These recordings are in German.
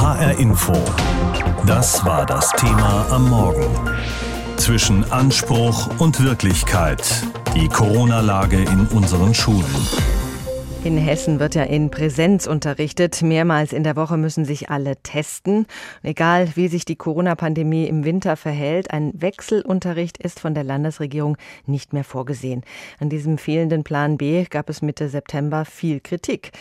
HR Info. Das war das Thema am Morgen. Zwischen Anspruch und Wirklichkeit. Die Corona-Lage in unseren Schulen. In Hessen wird ja in Präsenz unterrichtet. Mehrmals in der Woche müssen sich alle testen. Egal, wie sich die Corona-Pandemie im Winter verhält, ein Wechselunterricht ist von der Landesregierung nicht mehr vorgesehen. An diesem fehlenden Plan B gab es Mitte September viel Kritik.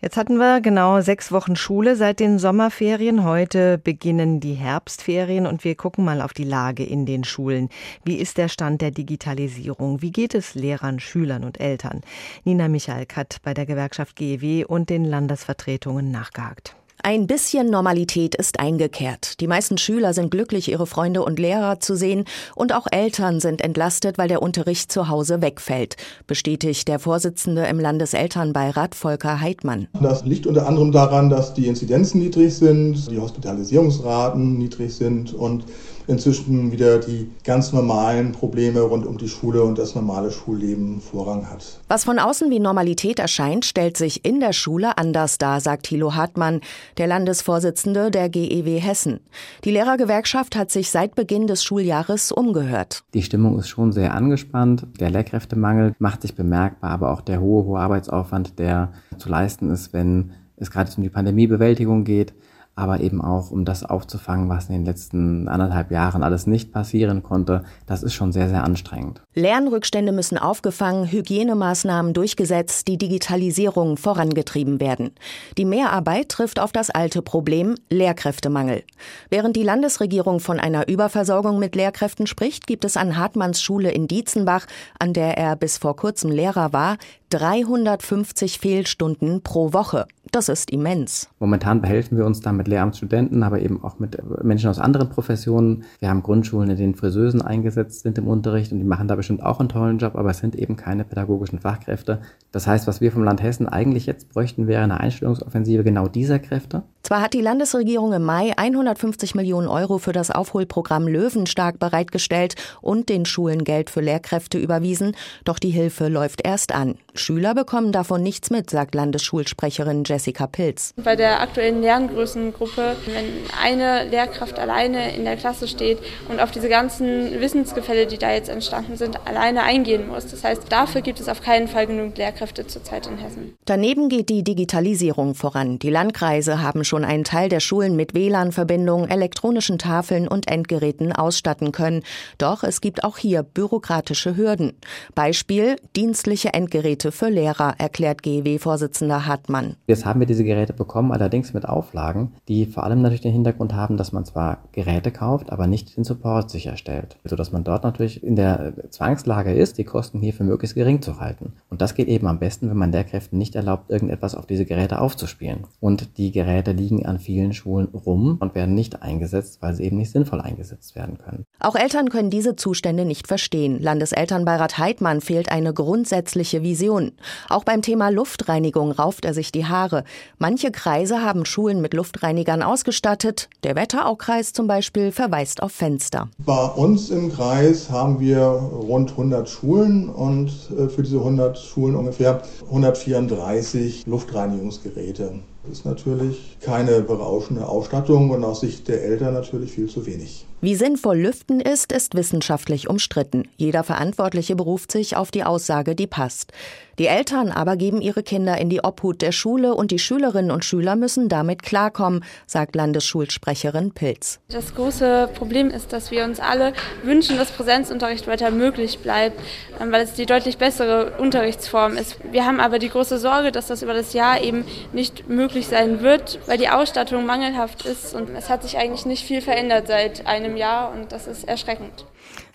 Jetzt hatten wir genau sechs Wochen Schule seit den Sommerferien. Heute beginnen die Herbstferien und wir gucken mal auf die Lage in den Schulen. Wie ist der Stand der Digitalisierung? Wie geht es Lehrern, Schülern und Eltern? Nina Michalk hat bei der Gewerkschaft GEW und den Landesvertretungen nachgehakt. Ein bisschen Normalität ist eingekehrt. Die meisten Schüler sind glücklich, ihre Freunde und Lehrer zu sehen und auch Eltern sind entlastet, weil der Unterricht zu Hause wegfällt, bestätigt der Vorsitzende im Landeselternbeirat Volker Heidmann. Das liegt unter anderem daran, dass die Inzidenzen niedrig sind, die Hospitalisierungsraten niedrig sind und inzwischen wieder die ganz normalen Probleme rund um die Schule und das normale Schulleben Vorrang hat. Was von außen wie Normalität erscheint, stellt sich in der Schule anders dar, sagt Thilo Hartmann, der Landesvorsitzende der GEW Hessen. Die Lehrergewerkschaft hat sich seit Beginn des Schuljahres umgehört. Die Stimmung ist schon sehr angespannt. Der Lehrkräftemangel macht sich bemerkbar, aber auch der hohe, hohe Arbeitsaufwand, der zu leisten ist, wenn es gerade um die Pandemiebewältigung geht aber eben auch, um das aufzufangen, was in den letzten anderthalb Jahren alles nicht passieren konnte. Das ist schon sehr, sehr anstrengend. Lernrückstände müssen aufgefangen, Hygienemaßnahmen durchgesetzt, die Digitalisierung vorangetrieben werden. Die Mehrarbeit trifft auf das alte Problem Lehrkräftemangel. Während die Landesregierung von einer Überversorgung mit Lehrkräften spricht, gibt es an Hartmanns Schule in Dietzenbach, an der er bis vor kurzem Lehrer war, 350 Fehlstunden pro Woche. Das ist immens. Momentan behelfen wir uns da mit Lehramtsstudenten, aber eben auch mit Menschen aus anderen Professionen. Wir haben Grundschulen, in denen Friseusen eingesetzt sind im Unterricht und die machen da bestimmt auch einen tollen Job, aber es sind eben keine pädagogischen Fachkräfte. Das heißt, was wir vom Land Hessen eigentlich jetzt bräuchten, wäre eine Einstellungsoffensive genau dieser Kräfte. Zwar hat die Landesregierung im Mai 150 Millionen Euro für das Aufholprogramm Löwenstark bereitgestellt und den Schulen Geld für Lehrkräfte überwiesen, doch die Hilfe läuft erst an. Schüler bekommen davon nichts mit, sagt Landesschulsprecherin Jessica Pilz. Bei der aktuellen Lerngrößengruppe, wenn eine Lehrkraft alleine in der Klasse steht und auf diese ganzen Wissensgefälle, die da jetzt entstanden sind, alleine eingehen muss. Das heißt, dafür gibt es auf keinen Fall genug Lehrkräfte zurzeit in Hessen. Daneben geht die Digitalisierung voran. Die Landkreise haben schon einen Teil der Schulen mit WLAN-Verbindung, elektronischen Tafeln und Endgeräten ausstatten können. Doch es gibt auch hier bürokratische Hürden. Beispiel dienstliche Endgeräte Geräte für Lehrer, erklärt GEW-Vorsitzender Hartmann. Jetzt haben wir diese Geräte bekommen, allerdings mit Auflagen, die vor allem natürlich den Hintergrund haben, dass man zwar Geräte kauft, aber nicht den Support sicherstellt. Sodass man dort natürlich in der Zwangslage ist, die Kosten hierfür möglichst gering zu halten. Und das geht eben am besten, wenn man Lehrkräften nicht erlaubt, irgendetwas auf diese Geräte aufzuspielen. Und die Geräte liegen an vielen Schulen rum und werden nicht eingesetzt, weil sie eben nicht sinnvoll eingesetzt werden können. Auch Eltern können diese Zustände nicht verstehen. Landeselternbeirat Heidmann fehlt eine grundsätzliche Vision. Auch beim Thema Luftreinigung rauft er sich die Haare. Manche Kreise haben Schulen mit Luftreinigern ausgestattet. Der Wetteraukreis zum Beispiel verweist auf Fenster. Bei uns im Kreis haben wir rund 100 Schulen und äh, für diese 100 Schulen ungefähr 134 Luftreinigungsgeräte. Das ist natürlich keine berauschende Ausstattung und aus Sicht der Eltern natürlich viel zu wenig. Wie sinnvoll Lüften ist, ist wissenschaftlich umstritten. Jeder Verantwortliche beruft sich auf die Aussage, die passt. Die Eltern aber geben ihre Kinder in die Obhut der Schule und die Schülerinnen und Schüler müssen damit klarkommen, sagt Landesschulsprecherin Pilz. Das große Problem ist, dass wir uns alle wünschen, dass Präsenzunterricht weiter möglich bleibt, ähm, weil es die deutlich bessere Unterrichtsform ist. Wir haben aber die große Sorge, dass das über das Jahr eben nicht möglich sein wird, weil die Ausstattung mangelhaft ist und es hat sich eigentlich nicht viel verändert seit einem einem Jahr und das ist erschreckend.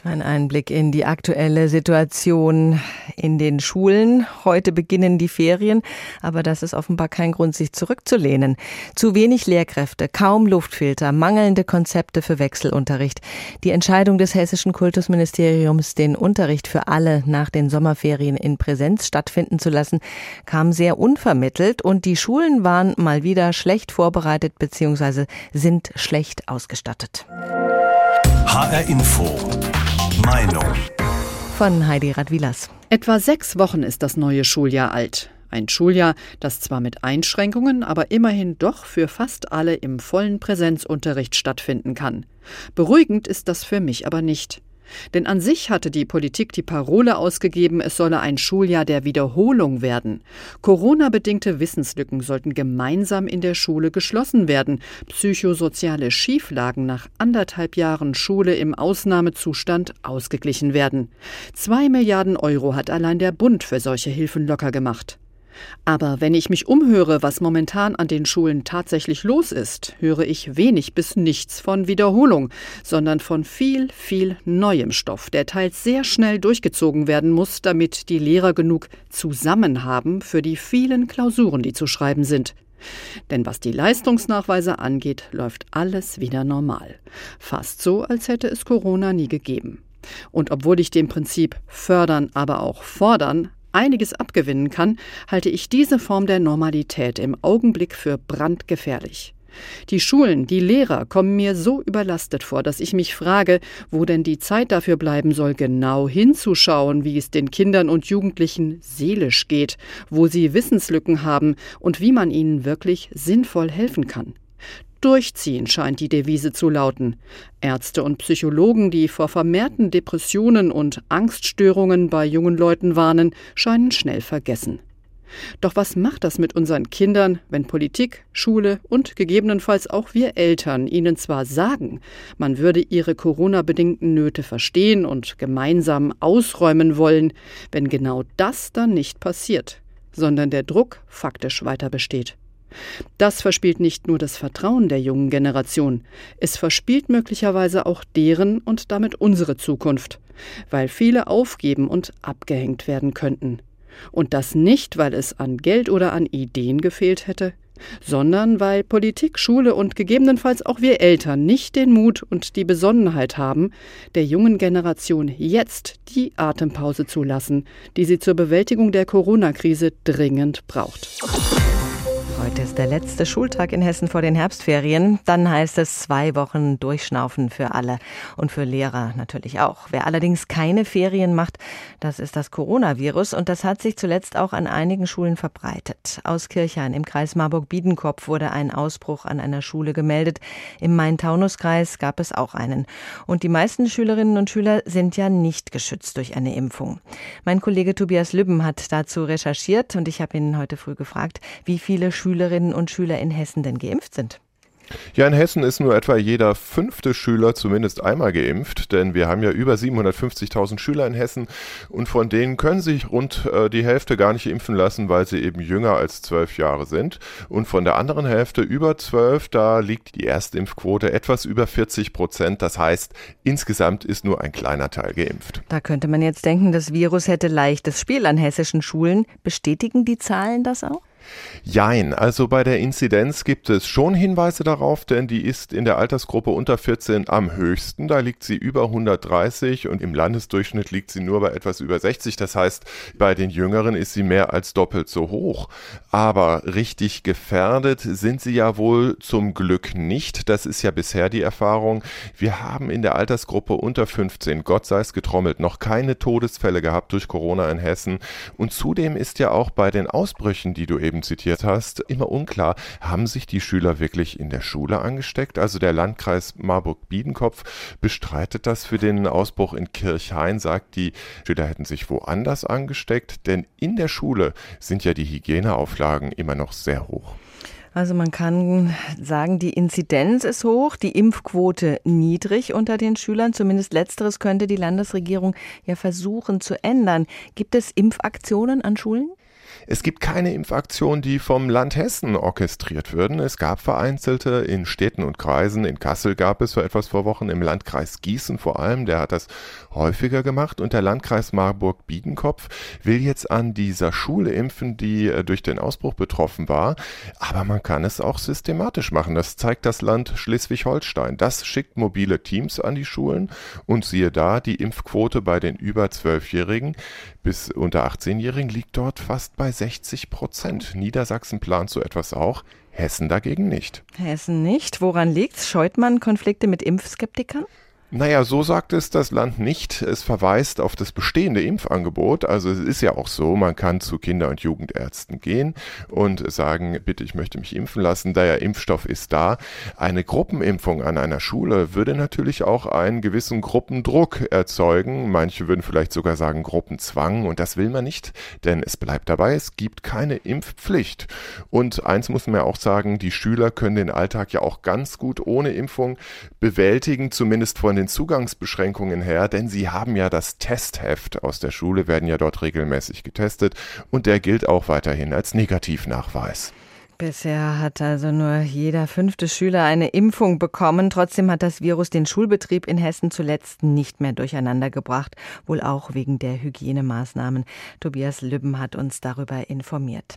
Ein Einblick in die aktuelle Situation in den Schulen. Heute beginnen die Ferien, aber das ist offenbar kein Grund, sich zurückzulehnen. Zu wenig Lehrkräfte, kaum Luftfilter, mangelnde Konzepte für Wechselunterricht. Die Entscheidung des hessischen Kultusministeriums, den Unterricht für alle nach den Sommerferien in Präsenz stattfinden zu lassen, kam sehr unvermittelt und die Schulen waren mal wieder schlecht vorbereitet bzw. sind schlecht ausgestattet. HR Info. Meinung. Von Heidi Radwilas. Etwa sechs Wochen ist das neue Schuljahr alt. Ein Schuljahr, das zwar mit Einschränkungen, aber immerhin doch für fast alle im vollen Präsenzunterricht stattfinden kann. Beruhigend ist das für mich aber nicht. Denn an sich hatte die Politik die Parole ausgegeben, es solle ein Schuljahr der Wiederholung werden. Corona-bedingte Wissenslücken sollten gemeinsam in der Schule geschlossen werden. Psychosoziale Schieflagen nach anderthalb Jahren Schule im Ausnahmezustand ausgeglichen werden. Zwei Milliarden Euro hat allein der Bund für solche Hilfen locker gemacht. Aber wenn ich mich umhöre, was momentan an den Schulen tatsächlich los ist, höre ich wenig bis nichts von Wiederholung, sondern von viel, viel neuem Stoff, der teils sehr schnell durchgezogen werden muss, damit die Lehrer genug zusammen haben für die vielen Klausuren, die zu schreiben sind. Denn was die Leistungsnachweise angeht, läuft alles wieder normal. Fast so, als hätte es Corona nie gegeben. Und obwohl ich dem Prinzip fördern, aber auch fordern einiges abgewinnen kann, halte ich diese Form der Normalität im Augenblick für brandgefährlich. Die Schulen, die Lehrer kommen mir so überlastet vor, dass ich mich frage, wo denn die Zeit dafür bleiben soll, genau hinzuschauen, wie es den Kindern und Jugendlichen seelisch geht, wo sie Wissenslücken haben und wie man ihnen wirklich sinnvoll helfen kann. Durchziehen scheint die Devise zu lauten. Ärzte und Psychologen, die vor vermehrten Depressionen und Angststörungen bei jungen Leuten warnen, scheinen schnell vergessen. Doch was macht das mit unseren Kindern, wenn Politik, Schule und gegebenenfalls auch wir Eltern ihnen zwar sagen, man würde ihre Corona-bedingten Nöte verstehen und gemeinsam ausräumen wollen, wenn genau das dann nicht passiert, sondern der Druck faktisch weiter besteht? Das verspielt nicht nur das Vertrauen der jungen Generation, es verspielt möglicherweise auch deren und damit unsere Zukunft, weil viele aufgeben und abgehängt werden könnten. Und das nicht, weil es an Geld oder an Ideen gefehlt hätte, sondern weil Politik, Schule und gegebenenfalls auch wir Eltern nicht den Mut und die Besonnenheit haben, der jungen Generation jetzt die Atempause zu lassen, die sie zur Bewältigung der Corona-Krise dringend braucht. Heute ist der letzte Schultag in Hessen vor den Herbstferien. Dann heißt es zwei Wochen Durchschnaufen für alle und für Lehrer natürlich auch. Wer allerdings keine Ferien macht, das ist das Coronavirus und das hat sich zuletzt auch an einigen Schulen verbreitet. Aus Kirchhain im Kreis Marburg-Biedenkopf wurde ein Ausbruch an einer Schule gemeldet. Im Main-Taunus-Kreis gab es auch einen. Und die meisten Schülerinnen und Schüler sind ja nicht geschützt durch eine Impfung. Mein Kollege Tobias Lübben hat dazu recherchiert und ich habe ihn heute früh gefragt, wie viele Schüler Schülerinnen und Schüler in Hessen denn geimpft sind. Ja, in Hessen ist nur etwa jeder fünfte Schüler zumindest einmal geimpft, denn wir haben ja über 750.000 Schüler in Hessen und von denen können sich rund äh, die Hälfte gar nicht impfen lassen, weil sie eben jünger als zwölf Jahre sind. Und von der anderen Hälfte über zwölf, da liegt die Erstimpfquote etwas über 40 Prozent. Das heißt, insgesamt ist nur ein kleiner Teil geimpft. Da könnte man jetzt denken, das Virus hätte leichtes Spiel an hessischen Schulen. Bestätigen die Zahlen das auch? Jein, also bei der Inzidenz gibt es schon Hinweise darauf, denn die ist in der Altersgruppe unter 14 am höchsten. Da liegt sie über 130 und im Landesdurchschnitt liegt sie nur bei etwas über 60. Das heißt, bei den Jüngeren ist sie mehr als doppelt so hoch. Aber richtig gefährdet sind sie ja wohl zum Glück nicht. Das ist ja bisher die Erfahrung. Wir haben in der Altersgruppe unter 15, Gott sei es getrommelt, noch keine Todesfälle gehabt durch Corona in Hessen. Und zudem ist ja auch bei den Ausbrüchen, die du eben eben zitiert hast, immer unklar, haben sich die Schüler wirklich in der Schule angesteckt? Also der Landkreis Marburg-Biedenkopf bestreitet das für den Ausbruch in Kirchhain, sagt, die Schüler hätten sich woanders angesteckt, denn in der Schule sind ja die Hygieneauflagen immer noch sehr hoch. Also man kann sagen, die Inzidenz ist hoch, die Impfquote niedrig unter den Schülern. Zumindest letzteres könnte die Landesregierung ja versuchen zu ändern. Gibt es Impfaktionen an Schulen? Es gibt keine Impfaktionen, die vom Land Hessen orchestriert würden. Es gab vereinzelte in Städten und Kreisen. In Kassel gab es vor etwas vor Wochen, im Landkreis Gießen vor allem, der hat das häufiger gemacht. Und der Landkreis Marburg-Biedenkopf will jetzt an dieser Schule impfen, die äh, durch den Ausbruch betroffen war. Aber man kann es auch systematisch machen. Das zeigt das Land Schleswig-Holstein. Das schickt mobile Teams an die Schulen und siehe da, die Impfquote bei den über 12-Jährigen bis unter 18-Jährigen liegt dort fast bei 60 Prozent. Niedersachsen plant so etwas auch, Hessen dagegen nicht. Hessen nicht. Woran liegt's? Scheut man Konflikte mit Impfskeptikern? Naja, so sagt es das Land nicht. Es verweist auf das bestehende Impfangebot. Also es ist ja auch so, man kann zu Kinder- und Jugendärzten gehen und sagen, bitte, ich möchte mich impfen lassen. Der Impfstoff ist da. Eine Gruppenimpfung an einer Schule würde natürlich auch einen gewissen Gruppendruck erzeugen. Manche würden vielleicht sogar sagen Gruppenzwang und das will man nicht, denn es bleibt dabei, es gibt keine Impfpflicht. Und eins muss man ja auch sagen, die Schüler können den Alltag ja auch ganz gut ohne Impfung bewältigen, zumindest von den Zugangsbeschränkungen her, denn sie haben ja das Testheft aus der Schule, werden ja dort regelmäßig getestet und der gilt auch weiterhin als Negativnachweis. Bisher hat also nur jeder fünfte Schüler eine Impfung bekommen. Trotzdem hat das Virus den Schulbetrieb in Hessen zuletzt nicht mehr durcheinander gebracht, wohl auch wegen der Hygienemaßnahmen. Tobias Lübben hat uns darüber informiert.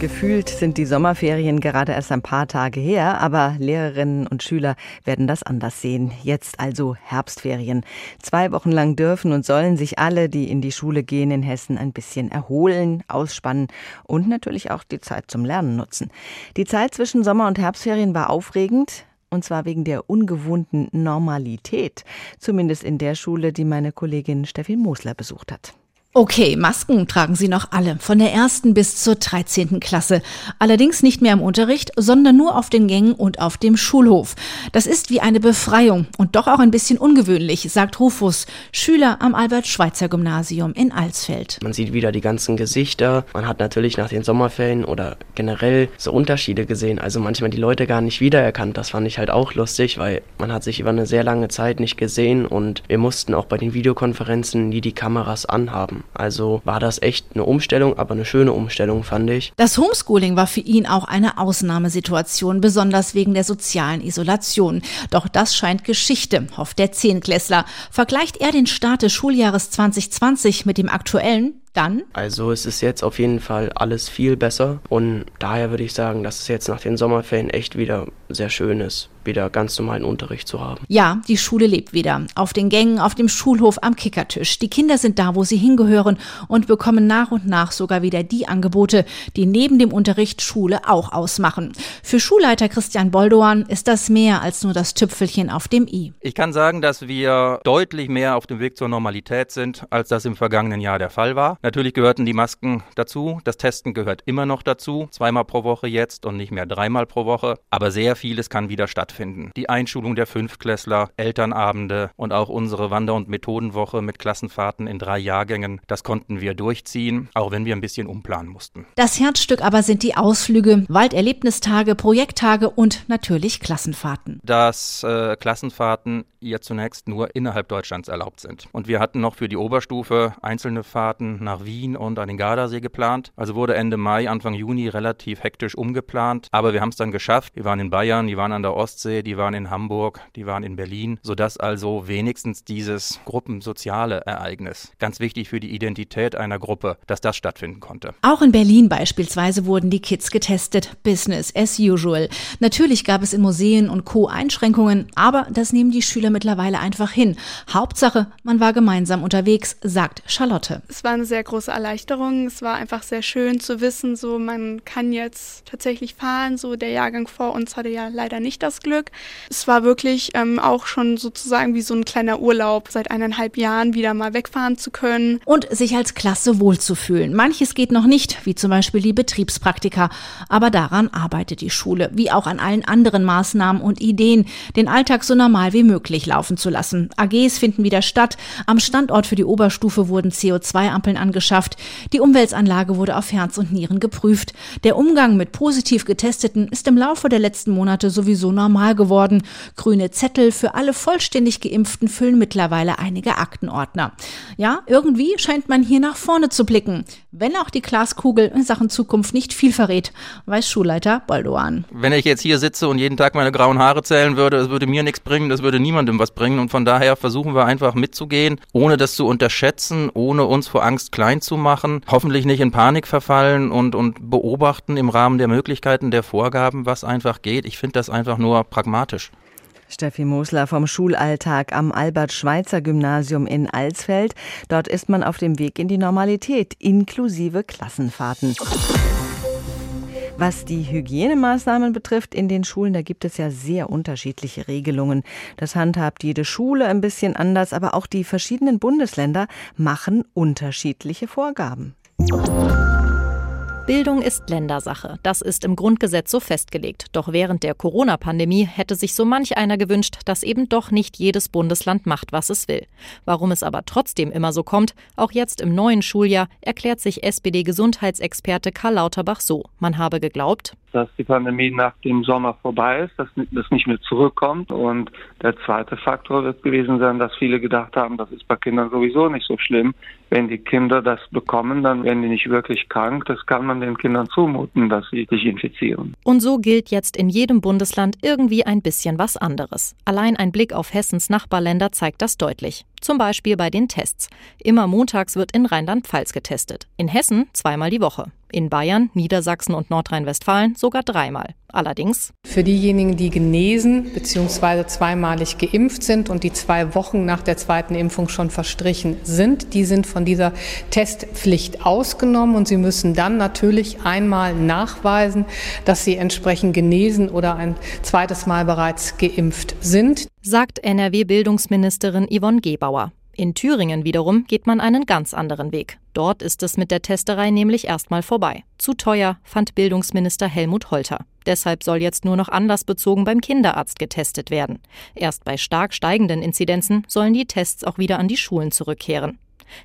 Gefühlt sind die Sommerferien gerade erst ein paar Tage her, aber Lehrerinnen und Schüler werden das anders sehen. Jetzt also Herbstferien. Zwei Wochen lang dürfen und sollen sich alle, die in die Schule gehen in Hessen, ein bisschen erholen, ausspannen und natürlich auch die Zeit zum Lernen nutzen. Die Zeit zwischen Sommer- und Herbstferien war aufregend. Und zwar wegen der ungewohnten Normalität. Zumindest in der Schule, die meine Kollegin Steffi Mosler besucht hat. Okay, Masken tragen sie noch alle, von der ersten bis zur 13. Klasse. Allerdings nicht mehr im Unterricht, sondern nur auf den Gängen und auf dem Schulhof. Das ist wie eine Befreiung und doch auch ein bisschen ungewöhnlich, sagt Rufus, Schüler am Albert-Schweitzer-Gymnasium in Alsfeld. Man sieht wieder die ganzen Gesichter. Man hat natürlich nach den Sommerferien oder generell so Unterschiede gesehen. Also manchmal die Leute gar nicht wiedererkannt. Das fand ich halt auch lustig, weil man hat sich über eine sehr lange Zeit nicht gesehen und wir mussten auch bei den Videokonferenzen nie die Kameras anhaben. Also war das echt eine Umstellung, aber eine schöne Umstellung, fand ich. Das Homeschooling war für ihn auch eine Ausnahmesituation, besonders wegen der sozialen Isolation. Doch das scheint Geschichte, hofft der Zehnklässler. Vergleicht er den Start des Schuljahres 2020 mit dem aktuellen, dann? Also es ist jetzt auf jeden Fall alles viel besser und daher würde ich sagen, dass es jetzt nach den Sommerferien echt wieder sehr schön ist, wieder ganz normalen Unterricht zu haben. Ja, die Schule lebt wieder. Auf den Gängen, auf dem Schulhof, am Kickertisch. Die Kinder sind da, wo sie hingehören und bekommen nach und nach sogar wieder die Angebote, die neben dem Unterricht Schule auch ausmachen. Für Schulleiter Christian Boldoan ist das mehr als nur das Tüpfelchen auf dem i. Ich kann sagen, dass wir deutlich mehr auf dem Weg zur Normalität sind, als das im vergangenen Jahr der Fall war. Natürlich gehörten die Masken dazu. Das Testen gehört immer noch dazu. Zweimal pro Woche jetzt und nicht mehr dreimal pro Woche. Aber sehr vieles kann wieder stattfinden. Die Einschulung der Fünftklässler, Elternabende und auch unsere Wander- und Methodenwoche mit Klassenfahrten in drei Jahrgängen, das konnten wir durchziehen, auch wenn wir ein bisschen umplanen mussten. Das Herzstück aber sind die Ausflüge, Walderlebnistage, Projekttage und natürlich Klassenfahrten. Dass äh, Klassenfahrten ja zunächst nur innerhalb Deutschlands erlaubt sind. Und wir hatten noch für die Oberstufe einzelne Fahrten nach Wien und an den Gardasee geplant. Also wurde Ende Mai, Anfang Juni relativ hektisch umgeplant. Aber wir haben es dann geschafft. Wir waren in Bayern, die waren an der Ostsee, die waren in Hamburg, die waren in Berlin, sodass also wenigstens dieses gruppensoziale Ereignis, ganz wichtig für die Identität einer Gruppe, dass das stattfinden konnte. Auch in Berlin beispielsweise wurden die Kids getestet. Business as usual. Natürlich gab es in Museen und Co. Einschränkungen, aber das nehmen die Schüler mittlerweile einfach hin. Hauptsache, man war gemeinsam unterwegs, sagt Charlotte. Es war eine sehr große Erleichterung. Es war einfach sehr schön zu wissen, so man kann jetzt tatsächlich fahren. So der Jahrgang vor uns hatte ja leider nicht das Glück. Es war wirklich ähm, auch schon sozusagen wie so ein kleiner Urlaub, seit eineinhalb Jahren wieder mal wegfahren zu können. Und sich als Klasse wohlzufühlen. Manches geht noch nicht, wie zum Beispiel die Betriebspraktika. Aber daran arbeitet die Schule, wie auch an allen anderen Maßnahmen und Ideen, den Alltag so normal wie möglich laufen zu lassen. AGs finden wieder statt. Am Standort für die Oberstufe wurden CO2-Ampeln angeschafft. Die Umweltanlage wurde auf Herz und Nieren geprüft. Der Umgang mit positiv Getesteten ist im Laufe der letzten Monate sowieso normal geworden. Grüne Zettel für alle vollständig Geimpften füllen mittlerweile einige Aktenordner. Ja, irgendwie scheint man hier nach vorne zu blicken. Wenn auch die Glaskugel in Sachen Zukunft nicht viel verrät, weiß Schulleiter Baldoan. Wenn ich jetzt hier sitze und jeden Tag meine grauen Haare zählen würde, das würde mir nichts bringen, das würde niemandem was bringen. Und von daher versuchen wir einfach mitzugehen, ohne das zu unterschätzen, ohne uns vor Angst klein zu machen, hoffentlich nicht in Panik verfallen und, und beobachten im Rahmen der Möglichkeiten der Vorgaben, was einfach geht. Ich finde das einfach nur pragmatisch. Steffi Mosler vom Schulalltag am Albert-Schweitzer-Gymnasium in Alsfeld. Dort ist man auf dem Weg in die Normalität, inklusive Klassenfahrten. Was die Hygienemaßnahmen betrifft in den Schulen, da gibt es ja sehr unterschiedliche Regelungen. Das handhabt jede Schule ein bisschen anders, aber auch die verschiedenen Bundesländer machen unterschiedliche Vorgaben. Bildung ist Ländersache. Das ist im Grundgesetz so festgelegt. Doch während der Corona-Pandemie hätte sich so manch einer gewünscht, dass eben doch nicht jedes Bundesland macht, was es will. Warum es aber trotzdem immer so kommt, auch jetzt im neuen Schuljahr, erklärt sich SPD-Gesundheitsexperte Karl Lauterbach so. Man habe geglaubt, dass die Pandemie nach dem Sommer vorbei ist, dass das nicht mehr zurückkommt. Und der zweite Faktor wird gewesen sein, dass viele gedacht haben, das ist bei Kindern sowieso nicht so schlimm. Wenn die Kinder das bekommen, dann werden die nicht wirklich krank. Das kann man den Kindern zumuten, dass sie sich infizieren. Und so gilt jetzt in jedem Bundesland irgendwie ein bisschen was anderes. Allein ein Blick auf Hessens Nachbarländer zeigt das deutlich. Zum Beispiel bei den Tests. Immer montags wird in Rheinland-Pfalz getestet. In Hessen zweimal die Woche. In Bayern, Niedersachsen und Nordrhein-Westfalen sogar dreimal. Allerdings für diejenigen, die genesen bzw. zweimalig geimpft sind und die zwei Wochen nach der zweiten Impfung schon verstrichen sind, die sind von dieser Testpflicht ausgenommen und sie müssen dann natürlich einmal nachweisen, dass sie entsprechend genesen oder ein zweites Mal bereits geimpft sind. Sagt NRW-Bildungsministerin Yvonne Gebauer. In Thüringen wiederum geht man einen ganz anderen Weg. Dort ist es mit der Testerei nämlich erstmal vorbei. Zu teuer, fand Bildungsminister Helmut Holter. Deshalb soll jetzt nur noch anlassbezogen beim Kinderarzt getestet werden. Erst bei stark steigenden Inzidenzen sollen die Tests auch wieder an die Schulen zurückkehren.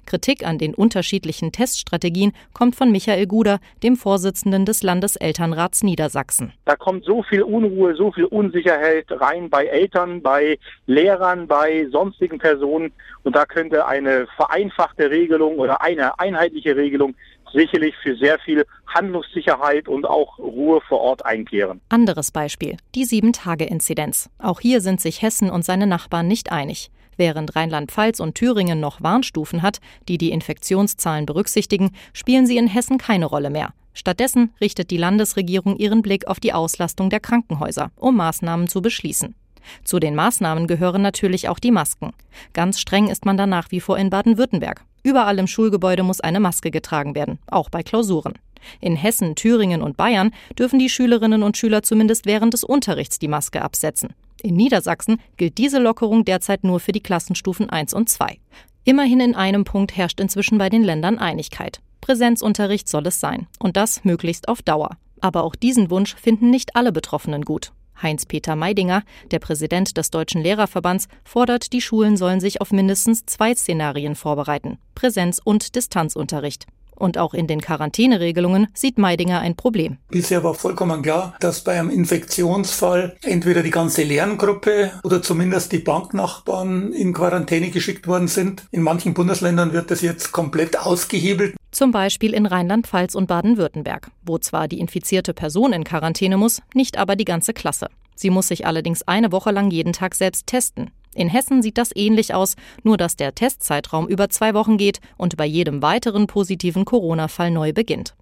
Kritik an den unterschiedlichen Teststrategien kommt von Michael Guder, dem Vorsitzenden des Landeselternrats Niedersachsen. Da kommt so viel Unruhe, so viel Unsicherheit rein bei Eltern, bei Lehrern, bei sonstigen Personen. Und da könnte eine vereinfachte Regelung oder eine einheitliche Regelung sicherlich für sehr viel Handlungssicherheit und auch Ruhe vor Ort einkehren. Anderes Beispiel, die Sieben-Tage-Inzidenz. Auch hier sind sich Hessen und seine Nachbarn nicht einig. Während Rheinland-Pfalz und Thüringen noch Warnstufen hat, die die Infektionszahlen berücksichtigen, spielen sie in Hessen keine Rolle mehr. Stattdessen richtet die Landesregierung ihren Blick auf die Auslastung der Krankenhäuser, um Maßnahmen zu beschließen. Zu den Maßnahmen gehören natürlich auch die Masken. Ganz streng ist man da nach wie vor in Baden-Württemberg. Überall im Schulgebäude muss eine Maske getragen werden, auch bei Klausuren. In Hessen, Thüringen und Bayern dürfen die Schülerinnen und Schüler zumindest während des Unterrichts die Maske absetzen. In Niedersachsen gilt diese Lockerung derzeit nur für die Klassenstufen 1 und 2. Immerhin in einem Punkt herrscht inzwischen bei den Ländern Einigkeit. Präsenzunterricht soll es sein. Und das möglichst auf Dauer. Aber auch diesen Wunsch finden nicht alle Betroffenen gut. Heinz-Peter Meidinger, der Präsident des Deutschen Lehrerverbands, fordert, die Schulen sollen sich auf mindestens zwei Szenarien vorbereiten: Präsenz- und Distanzunterricht. Und auch in den Quarantäneregelungen sieht Meidinger ein Problem. Bisher war vollkommen klar, dass bei einem Infektionsfall entweder die ganze Lerngruppe oder zumindest die Banknachbarn in Quarantäne geschickt worden sind. In manchen Bundesländern wird das jetzt komplett ausgehebelt. Zum Beispiel in Rheinland-Pfalz und Baden-Württemberg, wo zwar die infizierte Person in Quarantäne muss, nicht aber die ganze Klasse. Sie muss sich allerdings eine Woche lang jeden Tag selbst testen. In Hessen sieht das ähnlich aus, nur dass der Testzeitraum über zwei Wochen geht und bei jedem weiteren positiven Corona-Fall neu beginnt.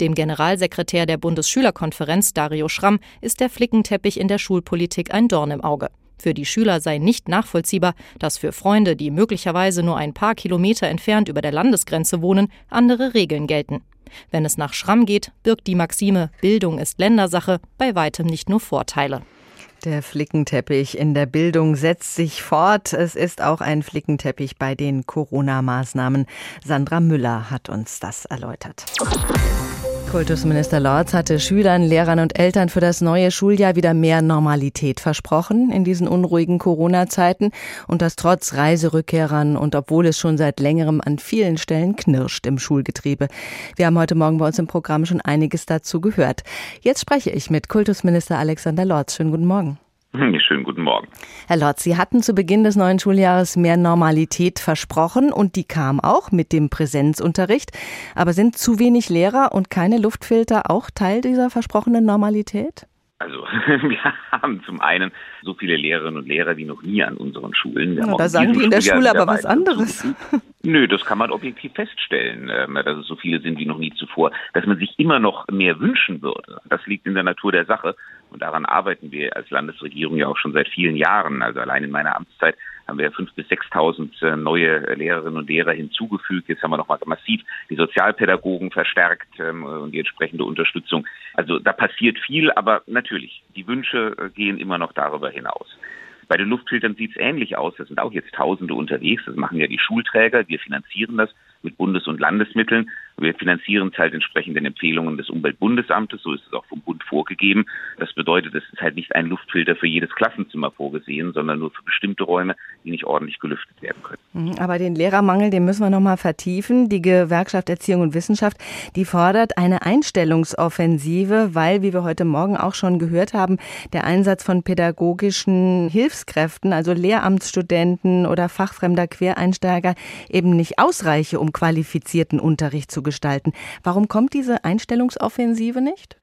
Dem Generalsekretär der Bundesschülerkonferenz Dario Schramm ist der Flickenteppich in der Schulpolitik ein Dorn im Auge. Für die Schüler sei nicht nachvollziehbar, dass für Freunde, die möglicherweise nur ein paar Kilometer entfernt über der Landesgrenze wohnen, andere Regeln gelten. Wenn es nach Schramm geht, birgt die Maxime Bildung ist Ländersache bei weitem nicht nur Vorteile. Der Flickenteppich in der Bildung setzt sich fort. Es ist auch ein Flickenteppich bei den Corona-Maßnahmen. Sandra Müller hat uns das erläutert. Kultusminister Lorz hatte Schülern, Lehrern und Eltern für das neue Schuljahr wieder mehr Normalität versprochen in diesen unruhigen Corona-Zeiten und das trotz Reiserückkehrern und obwohl es schon seit längerem an vielen Stellen knirscht im Schulgetriebe. Wir haben heute Morgen bei uns im Programm schon einiges dazu gehört. Jetzt spreche ich mit Kultusminister Alexander Lorz. Schönen guten Morgen. Schönen guten Morgen. Herr Lotz, Sie hatten zu Beginn des neuen Schuljahres mehr Normalität versprochen und die kam auch mit dem Präsenzunterricht. Aber sind zu wenig Lehrer und keine Luftfilter auch Teil dieser versprochenen Normalität? Also wir haben zum einen so viele Lehrerinnen und Lehrer wie noch nie an unseren Schulen. Ja, da sagen die in der Schule aber was anderes. Nö, das kann man objektiv feststellen, ähm, dass es so viele sind wie noch nie zuvor. Dass man sich immer noch mehr wünschen würde, das liegt in der Natur der Sache. Und daran arbeiten wir als Landesregierung ja auch schon seit vielen Jahren. Also allein in meiner Amtszeit haben wir 5.000 bis 6.000 äh, neue Lehrerinnen und Lehrer hinzugefügt. Jetzt haben wir nochmal massiv die Sozialpädagogen verstärkt ähm, und die entsprechende Unterstützung. Also da passiert viel, aber natürlich, die Wünsche äh, gehen immer noch darüber hinaus. Bei den Luftfiltern sieht es ähnlich aus. Da sind auch jetzt Tausende unterwegs. Das machen ja die Schulträger. Wir finanzieren das mit Bundes- und Landesmitteln. Wir finanzieren es halt entsprechend den Empfehlungen des Umweltbundesamtes, so ist es auch vom Bund vorgegeben. Das bedeutet, es ist halt nicht ein Luftfilter für jedes Klassenzimmer vorgesehen, sondern nur für bestimmte Räume, die nicht ordentlich gelüftet werden können. Mhm, aber den Lehrermangel, den müssen wir noch mal vertiefen. Die Gewerkschaft Erziehung und Wissenschaft, die fordert eine Einstellungsoffensive, weil, wie wir heute Morgen auch schon gehört haben, der Einsatz von pädagogischen Hilfskräften, also Lehramtsstudenten oder fachfremder Quereinsteiger, eben nicht ausreiche, um qualifizierten Unterricht zu gestalten. Warum kommt diese Einstellungsoffensive nicht?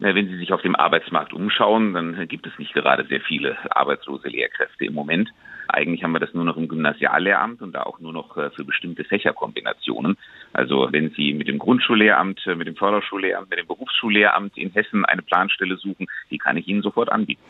Wenn Sie sich auf dem Arbeitsmarkt umschauen, dann gibt es nicht gerade sehr viele arbeitslose Lehrkräfte im Moment. Eigentlich haben wir das nur noch im Gymnasiallehramt und da auch nur noch äh, für bestimmte Fächerkombinationen. Also wenn Sie mit dem Grundschullehramt, äh, mit dem Förderschullehramt, mit dem Berufsschullehramt in Hessen eine Planstelle suchen, die kann ich Ihnen sofort anbieten.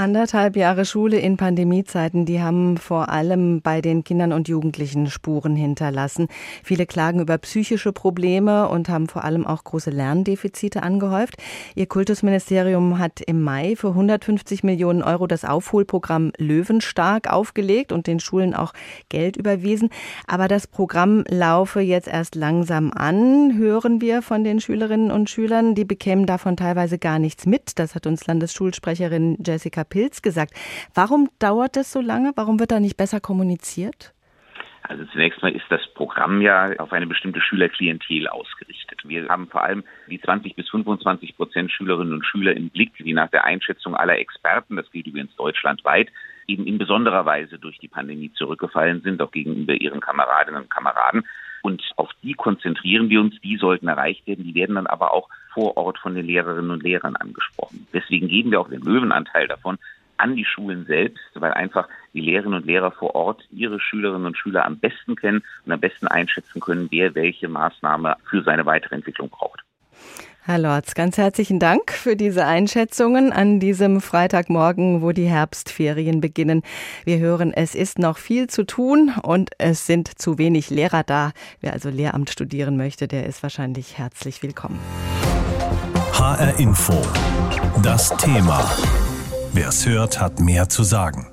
Anderthalb Jahre Schule in Pandemiezeiten, die haben vor allem bei den Kindern und Jugendlichen Spuren hinterlassen. Viele klagen über psychische Probleme und haben vor allem auch große Lerndefizite angehäuft. Ihr Kultusministerium hat im Mai für 150 Millionen Euro das Aufholprogramm Löwenstark aufgelegt und den Schulen auch Geld überwiesen. Aber das Programm laufe jetzt erst langsam an, hören wir von den Schülerinnen und Schülern. Die bekämen davon teilweise gar nichts mit. Das hat uns Landesschulsprecherin Jessica Pilz gesagt. Warum dauert es so lange? Warum wird da nicht besser kommuniziert? Also zunächst mal ist das Programm ja auf eine bestimmte Schülerklientel ausgerichtet. Wir haben vor allem die 20 bis 25 Prozent Schülerinnen und Schüler im Blick, die nach der Einschätzung aller Experten, das gilt übrigens deutschlandweit, eben in besonderer Weise durch die Pandemie zurückgefallen sind, auch gegenüber ihren Kameradinnen und Kameraden. Und auf die konzentrieren wir uns, die sollten erreicht werden, die werden dann aber auch vor Ort von den Lehrerinnen und Lehrern angesprochen. Deswegen geben wir auch den Löwenanteil davon an die Schulen selbst, weil einfach die Lehrerinnen und Lehrer vor Ort ihre Schülerinnen und Schüler am besten kennen und am besten einschätzen können, wer welche Maßnahme für seine weitere Entwicklung braucht. Herr Lorz, ganz herzlichen Dank für diese Einschätzungen an diesem Freitagmorgen, wo die Herbstferien beginnen. Wir hören, es ist noch viel zu tun und es sind zu wenig Lehrer da. Wer also Lehramt studieren möchte, der ist wahrscheinlich herzlich willkommen. HR Info. Das Thema. Wer es hört, hat mehr zu sagen.